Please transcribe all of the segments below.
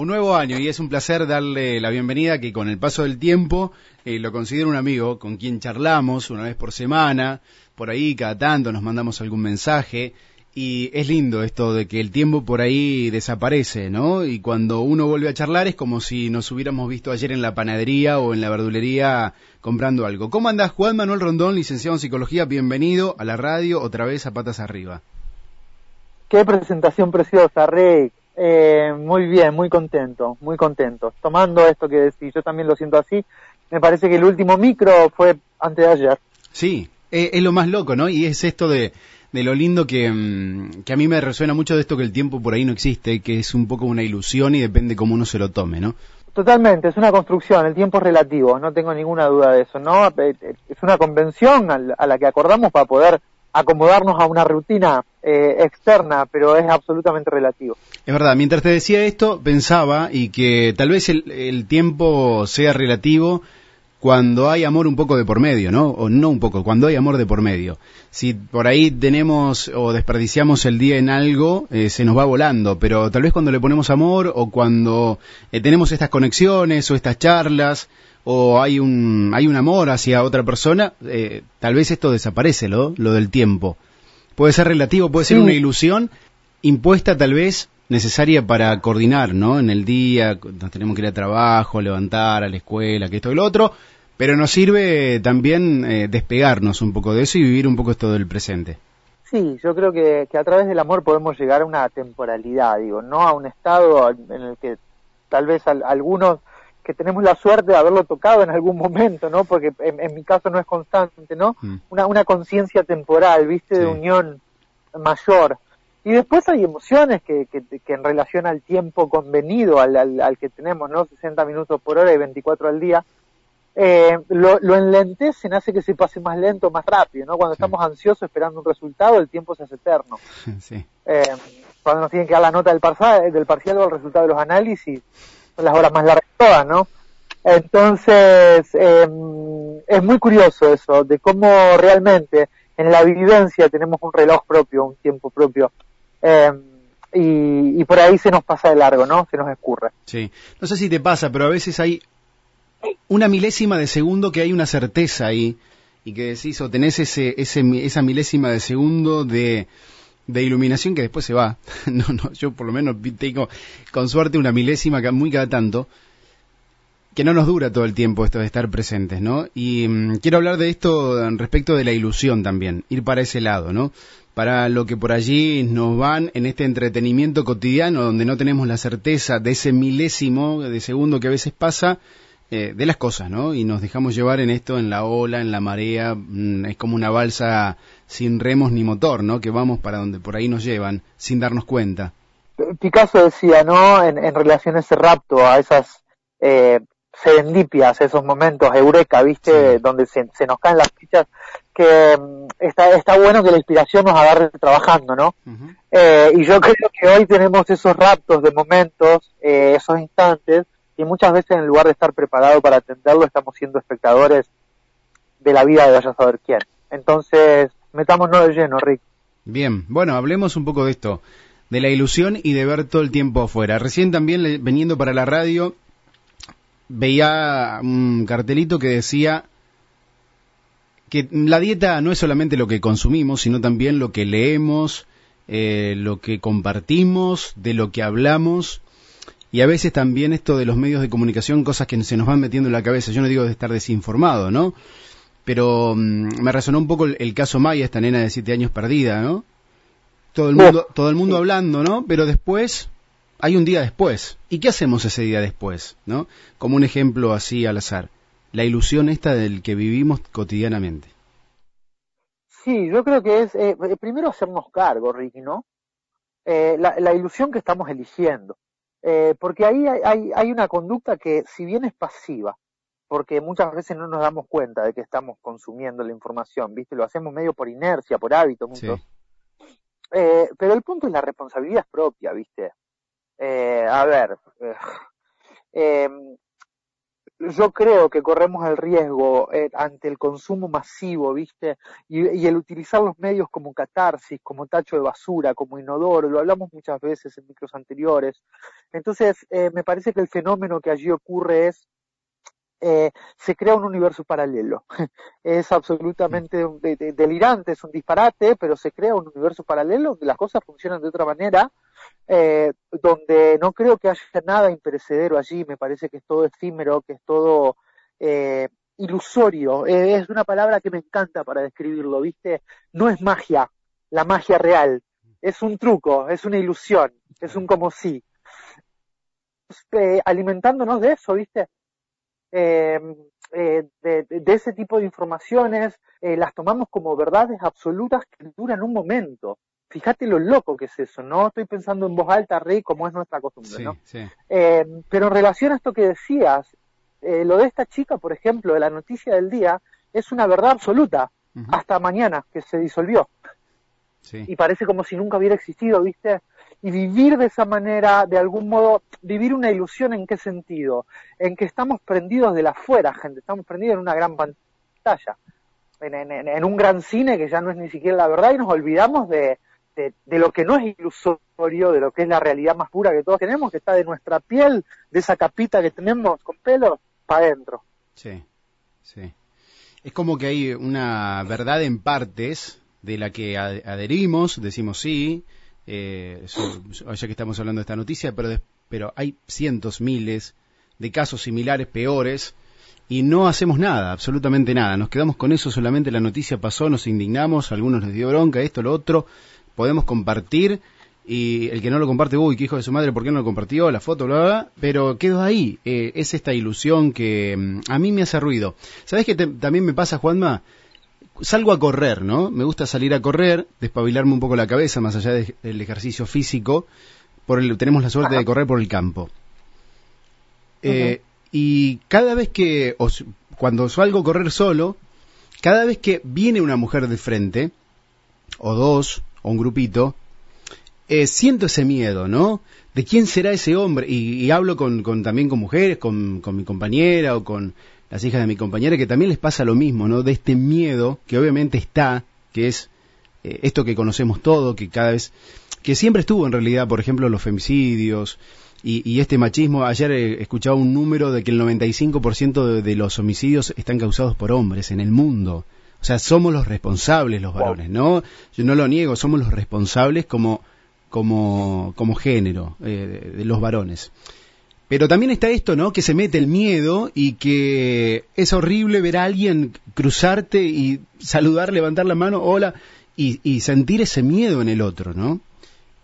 Un nuevo año y es un placer darle la bienvenida que con el paso del tiempo eh, lo considero un amigo con quien charlamos una vez por semana, por ahí cada tanto nos mandamos algún mensaje y es lindo esto de que el tiempo por ahí desaparece, ¿no? Y cuando uno vuelve a charlar es como si nos hubiéramos visto ayer en la panadería o en la verdulería comprando algo. ¿Cómo andás, Juan Manuel Rondón, licenciado en psicología? Bienvenido a la radio, otra vez a patas arriba. Qué presentación preciosa, Rick. Eh, muy bien, muy contento, muy contento. Tomando esto que decís, yo también lo siento así. Me parece que el último micro fue antes de ayer. Sí, eh, es lo más loco, ¿no? Y es esto de, de lo lindo que, mm, que a mí me resuena mucho de esto que el tiempo por ahí no existe, que es un poco una ilusión y depende cómo uno se lo tome, ¿no? Totalmente, es una construcción, el tiempo es relativo, no tengo ninguna duda de eso, ¿no? Eh, es una convención a la que acordamos para poder acomodarnos a una rutina eh, externa, pero es absolutamente relativo. Es verdad, mientras te decía esto, pensaba y que tal vez el, el, tiempo sea relativo cuando hay amor un poco de por medio, ¿no? O no un poco, cuando hay amor de por medio. Si por ahí tenemos o desperdiciamos el día en algo, eh, se nos va volando, pero tal vez cuando le ponemos amor o cuando eh, tenemos estas conexiones o estas charlas, o hay un, hay un amor hacia otra persona, eh, tal vez esto desaparece, ¿lo? lo del tiempo. Puede ser relativo, puede ser una ilusión impuesta tal vez necesaria para coordinar, ¿no? En el día, nos tenemos que ir a trabajo, levantar, a la escuela, que esto y lo otro, pero nos sirve también eh, despegarnos un poco de eso y vivir un poco esto del presente. Sí, yo creo que, que a través del amor podemos llegar a una temporalidad, digo, no a un estado en el que tal vez algunos que tenemos la suerte de haberlo tocado en algún momento, ¿no? Porque en, mi caso no es constante, ¿no? Mm. Una, una conciencia temporal, ¿viste? De unión mayor. Y después hay emociones que, que, que en relación al tiempo convenido, al, al, que tenemos, ¿no? 60 minutos por hora y 24 al día, eh, lo, lo, enlentecen, hace que se pase más lento, más rápido, ¿no? Cuando estamos ansiosos esperando un resultado, el tiempo se hace eterno. Sí. Eh, cuando nos tienen que dar la nota del parcial, del parcial o el resultado de los análisis, las horas más largas todas, ¿no? Entonces, eh, es muy curioso eso, de cómo realmente en la vivencia tenemos un reloj propio, un tiempo propio. Eh, y, y, por ahí se nos pasa de largo, ¿no? Se nos escurre. Sí. No sé si te pasa, pero a veces hay una milésima de segundo que hay una certeza ahí y que decís o tenés ese, ese, esa milésima de segundo de de iluminación que después se va. no, no, yo por lo menos tengo con suerte una milésima muy cada tanto que no nos dura todo el tiempo esto de estar presentes, ¿no? Y mm, quiero hablar de esto respecto de la ilusión también, ir para ese lado, ¿no? Para lo que por allí nos van en este entretenimiento cotidiano donde no tenemos la certeza de ese milésimo de segundo que a veces pasa eh, de las cosas, ¿no? Y nos dejamos llevar en esto, en la ola, en la marea, mm, es como una balsa sin remos ni motor, ¿no? Que vamos para donde por ahí nos llevan, sin darnos cuenta. Picasso decía, ¿no? En, relación a ese rapto, a esas eh, serendipias, esos momentos eureka, ¿viste? Donde se, nos caen las fichas, que mm, está, está bueno que la inspiración nos agarre trabajando, ¿no? eh, y yo creo que hoy tenemos esos raptos de momentos, eh, esos instantes, y muchas veces en lugar de estar preparado para atenderlo estamos siendo espectadores de la vida de vaya a saber quién. Entonces, metámonos de lleno, Rick. Bien, bueno, hablemos un poco de esto, de la ilusión y de ver todo el tiempo afuera. Recién también veniendo para la radio veía un cartelito que decía que la dieta no es solamente lo que consumimos, sino también lo que leemos, eh, lo que compartimos, de lo que hablamos y a veces también esto de los medios de comunicación, cosas que se nos van metiendo en la cabeza. Yo no digo de estar desinformado, ¿no? Pero mm, me resonó un poco el, caso Maya, esta nena de siete años perdida, ¿no? Todo el mundo, todo el mundo hablando, ¿no? Pero después, hay un día después. ¿Y qué hacemos ese día después, no? Como un ejemplo así al azar. La ilusión esta del que vivimos cotidianamente. Sí, yo creo que es eh, primero hacernos cargo, Ricky, ¿no? Eh, la, la, ilusión que estamos eligiendo. Eh, porque ahí hay, hay, una conducta que, si bien es pasiva, porque muchas veces no nos damos cuenta de que estamos consumiendo la información, ¿viste? Lo hacemos medio por inercia, por hábito, muchos. Eh, pero el punto es la responsabilidad propia, ¿viste? Eh, a ver, em, yo creo que corremos el riesgo eh, ante el consumo masivo, ¿viste? Y, el utilizar los medios como catarsis, como tacho de basura, como inodoro, lo hablamos muchas veces en micros anteriores. Entonces, eh, me parece que el fenómeno que allí ocurre es eh, se crea un universo paralelo. es absolutamente delirante, es un disparate, pero se crea un universo paralelo donde las cosas funcionan de otra manera, eh, donde no creo que haya nada imperecedero allí, me parece que es todo efímero, que es todo eh, ilusorio. es una palabra que me encanta para describirlo, ¿viste? No es magia, la magia real, es un truco, es una ilusión, es un como si. alimentándonos de eso, ¿viste? Em, eh, de, ese tipo de informaciones, eh, las tomamos como verdades absolutas que duran un momento. Fíjate lo loco que es eso, ¿no? Estoy pensando en voz alta, Rey, como es nuestra costumbre, ¿no? Em, pero en relación a esto que decías, eh, lo de esta chica, por ejemplo, de la noticia del día, es una verdad absoluta, hasta mañana, que se disolvió. Y parece como si nunca hubiera existido, ¿viste? y vivir de esa manera, de algún modo, vivir una ilusión en qué sentido, en que estamos prendidos de la afuera, gente, estamos prendidos en una gran pantalla, en, un gran cine que ya no es ni siquiera la verdad y nos olvidamos de, de, lo que no es ilusorio, de lo que es la realidad más pura que todos tenemos, que está de nuestra piel, de esa capita que tenemos con pelo, para adentro. Sí, sí. Es como que hay una verdad en partes de la que adherimos, decimos sí, eh, ya que estamos hablando de esta noticia, pero, pero hay cientos, miles de casos similares, peores, y no hacemos nada, absolutamente nada. Nos quedamos con eso, solamente la noticia pasó, nos indignamos, algunos les dio bronca, esto, lo otro, podemos compartir, y el que no lo comparte, uy, qué hijo de su madre, ¿por qué no lo compartió? La foto, bla, bla, pero quedó ahí. Eh, es esta ilusión que mm, a mí me hace ruido. ¿Sabes qué también me pasa, Juanma? salgo a correr, ¿no? Me gusta salir a correr, despabilarme un poco la cabeza, más allá del ejercicio físico. Por el, tenemos la suerte de correr por el campo. Eh, y cada vez que, cuando salgo a correr solo, cada vez que viene una mujer de frente, o dos, o un grupito, eh, siento ese miedo, ¿no? De quién será ese hombre. Y, hablo con, también con mujeres, con, con mi compañera o con las hijas de mi compañera, que también les pasa lo mismo, ¿no? De este miedo que obviamente está, que es eh, esto que conocemos todo, que cada vez, que siempre estuvo en realidad, por ejemplo, los femicidios y, este machismo. Ayer he escuchado un número de que el 95% de, de los homicidios están causados por hombres en el mundo. O sea, somos los responsables los varones, ¿no? Yo no lo niego, somos los responsables como, como, como género eh, de los varones. Pero también está esto, ¿no? Que se mete el miedo y que es horrible ver a alguien cruzarte y saludar, levantar la mano, hola, y, sentir ese miedo en el otro, ¿no?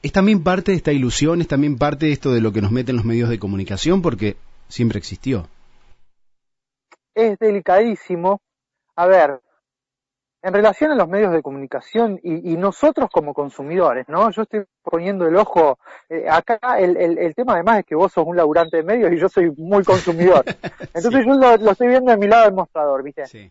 Es también parte de esta ilusión, es también parte de esto de lo que nos meten los medios de comunicación, porque siempre existió. Es delicadísimo. A ver, en relación a los medios de comunicación y, nosotros como consumidores, ¿no? Yo estoy poniendo el ojo, eh, acá el, el, tema además es que vos sos un laburante de medios y yo soy muy consumidor. Entonces yo lo, estoy viendo de mi lado del mostrador, ¿viste? Sí.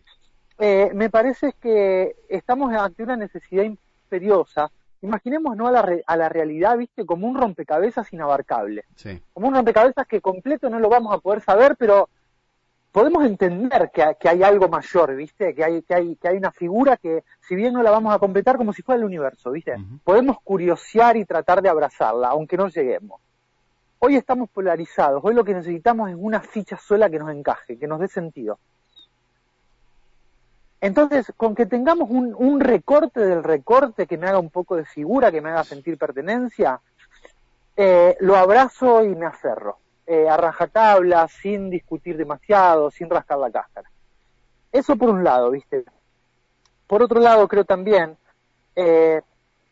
Eh, me parece que estamos ante una necesidad imperiosa. Imaginemos ¿no? a, la a la realidad, ¿viste? Como un rompecabezas inabarcable. Sí. Como un rompecabezas que completo no lo vamos a poder saber, pero podemos entender que, hay algo mayor, ¿viste? Que hay, que, hay, que hay una figura que, si bien no la vamos a completar como si fuera el universo, ¿viste? Podemos curiosear y tratar de abrazarla, aunque no lleguemos. Hoy estamos polarizados, hoy lo que necesitamos es una ficha sola que nos encaje, que nos dé sentido. Entonces, con que tengamos un, un recorte del recorte que me haga un poco de figura, que me haga sentir pertenencia, eh, lo abrazo y me aferro eh, a rajatabla, sin discutir demasiado, sin rascar la cáscara. Eso por un lado, ¿viste? Por otro lado, creo también eh,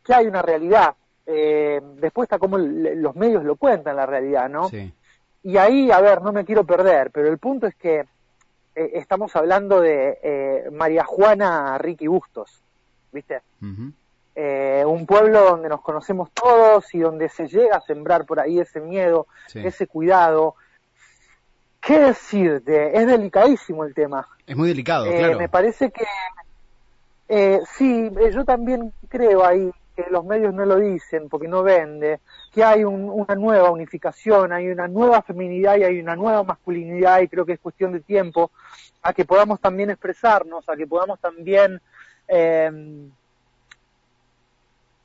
que hay una realidad. Eh, después está como los medios lo cuentan, la realidad, ¿no? Sí. Y ahí, a ver, no me quiero perder, pero el punto es que eh, estamos hablando de María Juana Ricky Bustos, ¿viste? Eh, un pueblo donde nos conocemos todos y donde se llega a sembrar por ahí ese miedo, ese cuidado. ¿Qué decirte? Es delicadísimo el tema. Es muy delicado, eh, Me parece que eh, sí, yo también creo ahí que los medios no lo dicen porque no vende, que hay una nueva unificación, hay una nueva feminidad y hay una nueva masculinidad y creo que es cuestión de tiempo a que podamos también expresarnos, a que podamos también eh,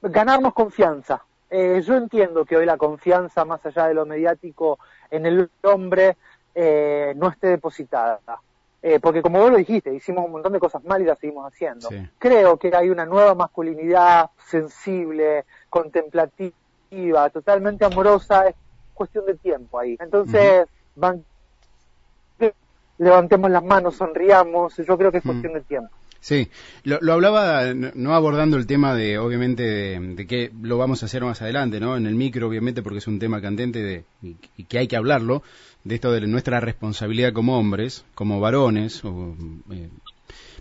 ganarnos confianza. Eh, yo entiendo que hoy la confianza, más allá de lo mediático, en el hombre eh, no esté depositada. Eh, porque como vos lo dijiste, hicimos un montón de cosas mal y las seguimos haciendo. Creo que hay una nueva masculinidad sensible, contemplativa, totalmente amorosa, es cuestión de tiempo ahí. Entonces, van, levantemos las manos, sonriamos, yo creo que es cuestión de tiempo. Sí, lo, hablaba no abordando el tema de, obviamente, de, que lo vamos a hacer más adelante, ¿no? En el micro, obviamente, porque es un tema candente de, y, que hay que hablarlo, de esto de nuestra responsabilidad como hombres, como varones, eh,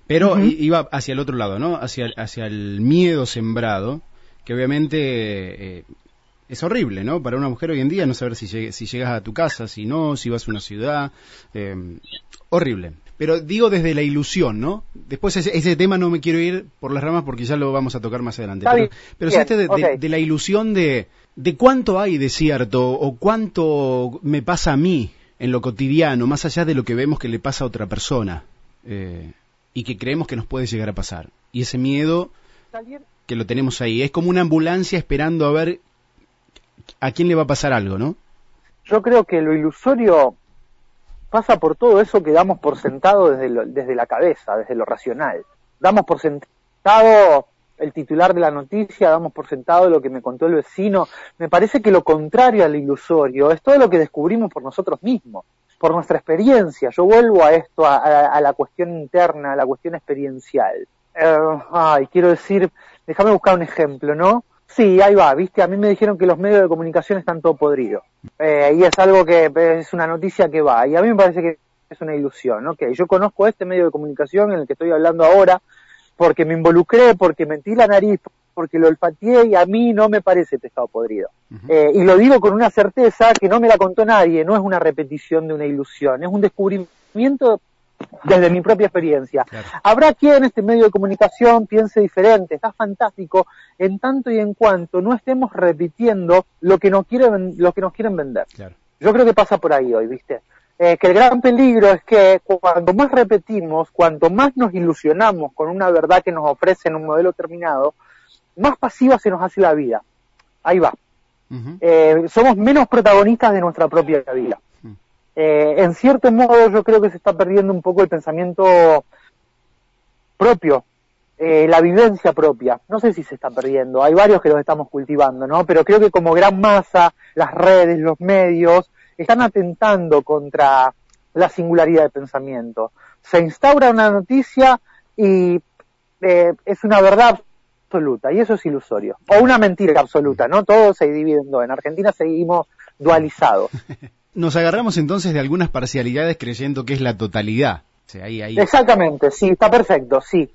pero iba hacia el otro lado, ¿no? Hacia, hacia el miedo sembrado, que obviamente eh, es horrible, ¿no? Para una mujer hoy en día no saber si, si llegas a tu casa, si no, si vas a una ciudad, eh, horrible. Pero digo desde la ilusión, ¿no? Después ese, ese, tema no me quiero ir por las ramas porque ya lo vamos a tocar más adelante. Pero, pero este de, la ilusión de, de cuánto hay de cierto o cuánto me pasa a mí en lo cotidiano, más allá de lo que vemos que le pasa a otra persona eh, y que creemos que nos puede llegar a pasar. Y ese miedo que lo tenemos ahí, es como una ambulancia esperando a ver a quién le va a pasar algo, ¿no? Yo creo que lo ilusorio pasa por todo eso que damos por sentado desde, desde la cabeza, desde lo racional. Damos por sentado el titular de la noticia, damos por sentado lo que me contó el vecino. Me parece que lo contrario al ilusorio es todo lo que descubrimos por nosotros mismos, por nuestra experiencia. Yo vuelvo a esto, a, la cuestión interna, a la cuestión experiencial. Eh, ay, quiero decir, déjame buscar un ejemplo, ¿no? Sí, ahí va, viste, a mí me dijeron que los medios de comunicación están todo podridos. Eh, y es algo que es una noticia que va. Y a mí me parece que es una ilusión, ¿no? Que yo conozco este medio de comunicación en el que estoy hablando ahora porque me involucré, porque metí la nariz, porque lo olfateé y a mí no me parece pescado podrido. eh, y lo digo con una certeza que no me la contó nadie, no es una repetición de una ilusión, es un descubrimiento desde mi propia experiencia. Habrá quien en este medio de comunicación piense diferente, está fantástico, en tanto y en cuanto no estemos repitiendo lo que nos quieren, lo que nos quieren vender. Yo creo que pasa por ahí hoy, ¿viste? Eh, que el gran peligro es que cuando más repetimos, cuanto más nos ilusionamos con una verdad que nos ofrecen un modelo terminado, más pasiva se nos hace la vida. Ahí va. Eh, somos menos protagonistas de nuestra propia vida. Eh, en cierto modo yo creo que se está perdiendo un poco el pensamiento propio, eh, la vivencia propia. No sé si se está perdiendo, hay varios que los estamos cultivando, ¿no? Pero creo que como gran masa, las redes, los medios, están atentando contra la singularidad de pensamiento. Se instaura una noticia y eh, es una verdad absoluta, y eso es ilusorio. O una mentira absoluta, ¿no? Todo se divide en dos. En Argentina seguimos dualizados. nos agarramos entonces de algunas parcialidades creyendo que es la totalidad. Exactamente, sí, está perfecto, sí.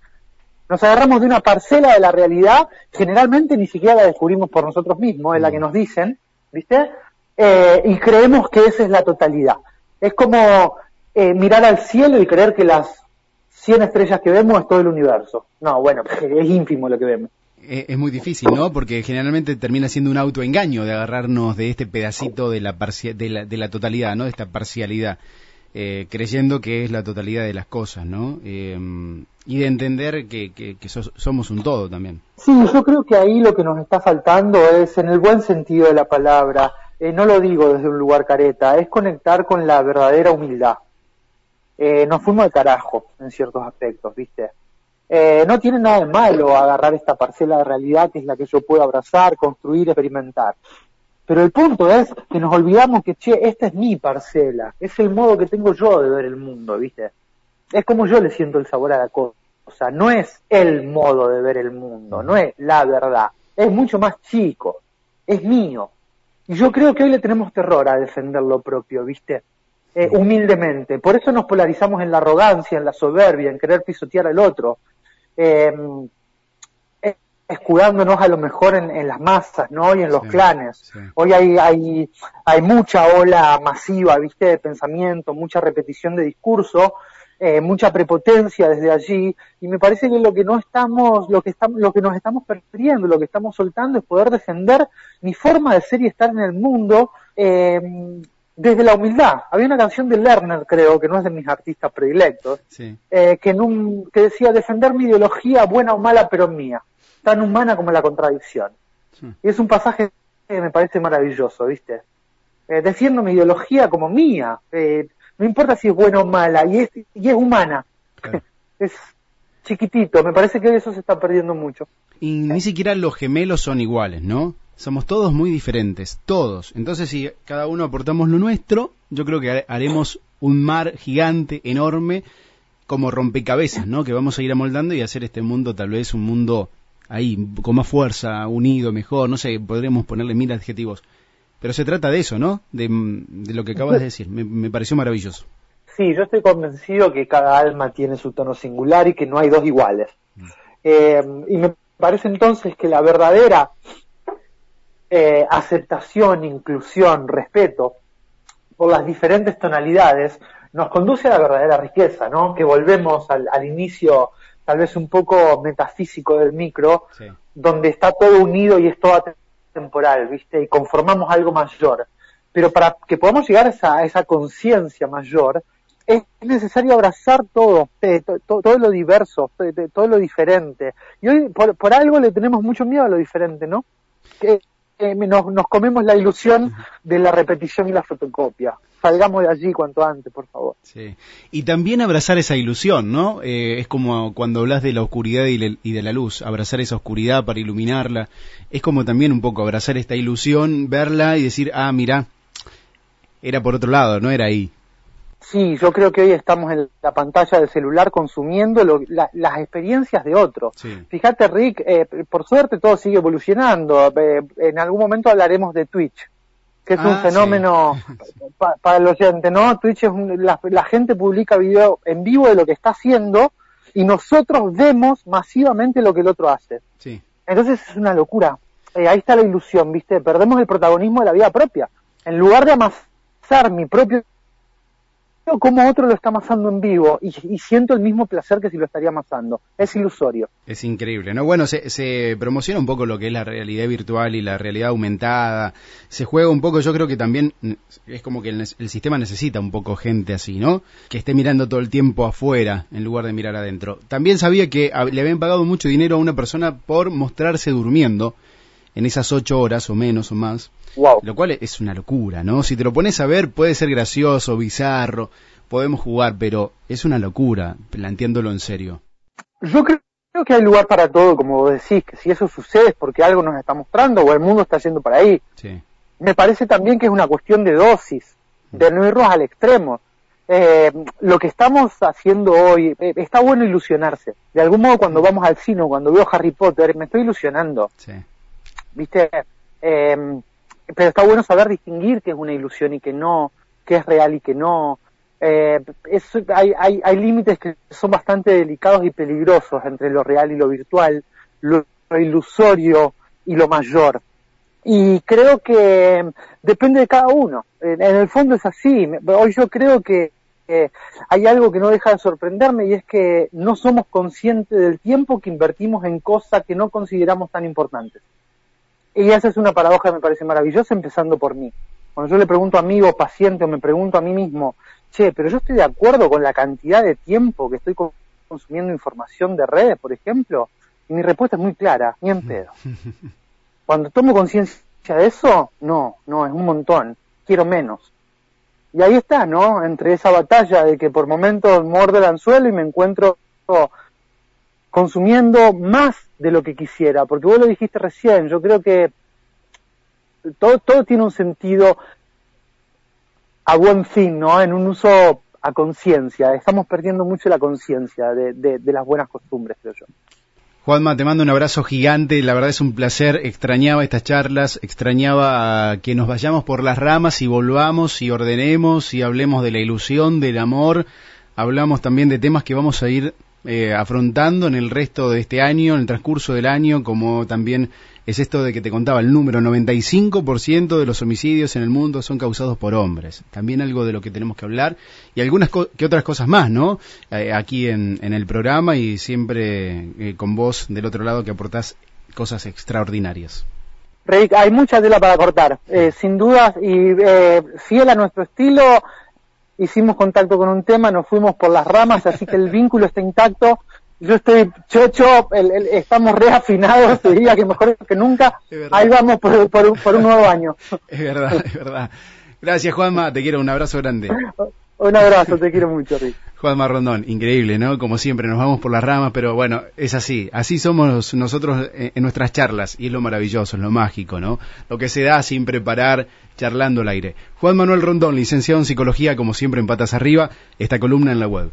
Nos agarramos de una parcela de la realidad, generalmente ni siquiera la descubrimos por nosotros mismos, es la que nos dicen, ¿viste? Eh, y creemos que esa es la totalidad. Es como eh, mirar al cielo y creer que las 100 estrellas que vemos es todo el universo. No, bueno, es ínfimo lo que vemos. Eh, es muy difícil, ¿no? Porque generalmente termina siendo un autoengaño de agarrarnos de este pedacito de la, de la, de la totalidad, ¿no? De esta parcialidad, eh, creyendo que es la totalidad de las cosas, ¿no? Eh, y de entender que, que, somos un todo también. Sí, yo creo que ahí lo que nos está faltando es, en el buen sentido de la palabra, no lo digo desde un lugar careta, es conectar con la verdadera humildad. nos fuimos de carajo en ciertos aspectos, ¿viste? Eh, no tiene nada de malo agarrar esta parcela de realidad que es la que yo puedo abrazar, construir, experimentar. Pero el punto es que nos olvidamos que, che, esta es mi parcela, es el modo que tengo yo de ver el mundo, ¿viste? Es como yo le siento el sabor a la cosa, no es el modo de ver el mundo, no es la verdad, es mucho más chico, es mío. Y yo creo que hoy le tenemos terror a defender lo propio, ¿viste? Eh, humildemente. Por eso nos polarizamos en la arrogancia, en la soberbia, en querer pisotear al otro, eh, escudándonos a lo mejor en, las masas, ¿no? Y en los clanes. Hoy hay, hay, hay mucha ola masiva, ¿viste? De pensamiento, mucha repetición de discurso, eh, mucha prepotencia desde allí y me parece que lo que no estamos, lo que estamos, lo que nos estamos perdiendo, lo que estamos soltando es poder defender mi forma de ser y estar en el mundo eh, desde la humildad. Había una canción de Lerner, creo, que no es de mis artistas predilectos, eh, que, en un, que decía defender mi ideología buena o mala pero mía, tan humana como la contradicción. Y es un pasaje que me parece maravilloso, ¿viste? Eh, defiendo mi ideología como mía. Eh, no importa si es buena o mala, y es, y es humana. es chiquitito, me parece que eso se está perdiendo mucho. Y ni siquiera los gemelos son iguales, ¿no? Somos todos muy diferentes, todos. Entonces, si cada uno aportamos lo nuestro, yo creo que haremos un mar gigante, enorme, como rompecabezas, ¿no? Que vamos a ir amoldando y hacer este mundo tal vez un mundo ahí, con más fuerza, unido, mejor, no sé, podríamos ponerle mil adjetivos. Pero se trata de eso, ¿no? De, lo que acabas de decir. Me, pareció maravilloso. Sí, yo estoy convencido que cada alma tiene su tono singular y que no hay dos iguales. Mm. Eh, y me parece entonces que la verdadera eh, aceptación, inclusión, respeto por las diferentes tonalidades nos conduce a la verdadera riqueza, ¿no? Que volvemos al, inicio tal vez un poco metafísico del micro, donde está todo unido y es todo temporal, ¿viste? Y conformamos algo mayor. Pero para que podamos llegar a esa, esa conciencia mayor, es necesario abrazar todo, eh, todo lo diverso, todo lo diferente. Y hoy por, por, algo le tenemos mucho miedo a lo diferente, ¿no? Que eh, nos, nos, comemos la ilusión de la repetición y la fotocopia. Salgamos de allí cuanto antes, por favor. Sí. Y también abrazar esa ilusión, ¿no? Eh, es como cuando hablas de la oscuridad y, y, de la luz, abrazar esa oscuridad para iluminarla. Es como también un poco abrazar esta ilusión, verla y decir, ah, mira, era por otro lado, no era ahí. Sí, yo creo que hoy estamos en la pantalla del celular consumiendo las experiencias de otros. Fíjate, Rick, eh, por suerte todo sigue evolucionando. Eh, en algún momento hablaremos de Twitch, que es un ah, fenómeno para el oyente, ¿no? Twitch es la, gente publica video en vivo de lo que está haciendo y nosotros vemos masivamente lo que el otro hace. Entonces es una locura. Eh, ahí está la ilusión, ¿viste? Perdemos el protagonismo de la vida propia. En lugar de amasar mi propio como otro lo está amasando en vivo y, siento el mismo placer que si lo estaría amasando. Es ilusorio. Es increíble, ¿no? Bueno, se, promociona un poco lo que es la realidad virtual y la realidad aumentada. Se juega un poco, yo creo que también es como que el, sistema necesita un poco gente así, ¿no? Que esté mirando todo el tiempo afuera en lugar de mirar adentro. También sabía que le habían pagado mucho dinero a una persona por mostrarse durmiendo en esas ocho horas o menos o más. Lo cual es una locura, ¿no? Si te lo pones a ver puede ser gracioso, bizarro, podemos jugar, pero es una locura, planteándolo en serio. Yo creo que hay lugar para todo, como vos decís, que si eso sucede es porque algo nos está mostrando o el mundo está yendo para ahí. Sí. Me parece también que es una cuestión de dosis, de no irnos al extremo. Eh, lo que estamos haciendo hoy, eh, está bueno ilusionarse. De algún modo cuando vamos al cine, cuando veo Harry Potter, me estoy ilusionando. Sí. ¿Viste? Eh, pero está bueno saber distinguir qué es una ilusión y que no, qué es real y que no. Eh, hay, hay, hay límites que son bastante delicados y peligrosos entre lo real y lo virtual, lo, ilusorio y lo mayor. Y creo que depende de cada uno. En, el fondo es así. Hoy yo creo que hay algo que no deja de sorprenderme y es que no somos conscientes del tiempo que invertimos en cosas que no consideramos tan importantes. Y esa es una paradoja que me parece maravillosa, empezando por mí. Cuando yo le pregunto a amigo, paciente, o me pregunto a mí mismo, che, pero yo estoy de acuerdo con la cantidad de tiempo que estoy consumiendo información de redes, por ejemplo, y mi respuesta es muy clara, ni en pedo. Cuando tomo conciencia de eso, no, no, es un montón, quiero menos. Y ahí está, ¿no? Entre esa batalla de que por momentos muerde el anzuelo y me encuentro consumiendo más de lo que quisiera, porque vos lo dijiste recién, yo creo que todo, todo tiene un sentido a buen fin, ¿no? En un uso a conciencia. Estamos perdiendo mucho la conciencia de, de, las buenas costumbres, creo yo. Juanma, te mando un abrazo gigante, la verdad es un placer, extrañaba estas charlas, extrañaba que nos vayamos por las ramas y volvamos y ordenemos y hablemos de la ilusión, del amor, hablamos también de temas que vamos a ir eh, afrontando en el resto de este año, en el transcurso del año, como también es esto de que te contaba el número, 95% de los homicidios en el mundo son causados por hombres. También algo de lo que tenemos que hablar y algunas que otras cosas más, ¿no? Eh, aquí en, en, el programa y siempre eh, con vos del otro lado que aportás cosas extraordinarias. Rick, hay mucha tela para cortar, eh, sin dudas, y eh, fiel a nuestro estilo, hicimos contacto con un tema, nos fuimos por las ramas, así que el vínculo está intacto. Yo estoy chocho, el, el, estamos reafinados, te diría que mejor que nunca. Ahí vamos por, por, por, un nuevo año. Es verdad, es verdad. Gracias, Juanma, te quiero, un abrazo grande. Un abrazo, te quiero mucho, Rick. Juan Marrondón, increíble, ¿no? Como siempre, nos vamos por las ramas, pero bueno, es así. Así somos nosotros en nuestras charlas, y es lo maravilloso, es lo mágico, ¿no? Lo que se da sin preparar, charlando al aire. Juan Manuel Rondón, licenciado en psicología, como siempre en Patas Arriba, esta columna en la web.